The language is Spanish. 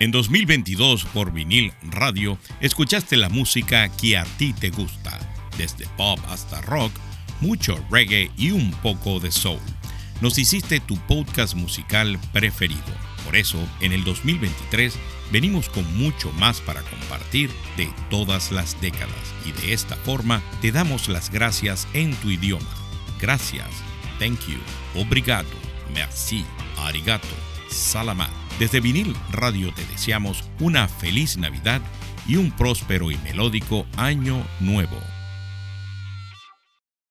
En 2022 por vinil radio escuchaste la música que a ti te gusta, desde pop hasta rock, mucho reggae y un poco de soul. Nos hiciste tu podcast musical preferido. Por eso, en el 2023 venimos con mucho más para compartir de todas las décadas y de esta forma te damos las gracias en tu idioma. Gracias, thank you, obrigado, merci, arigato, salamat. Desde Vinil Radio te deseamos una feliz Navidad y un próspero y melódico año nuevo.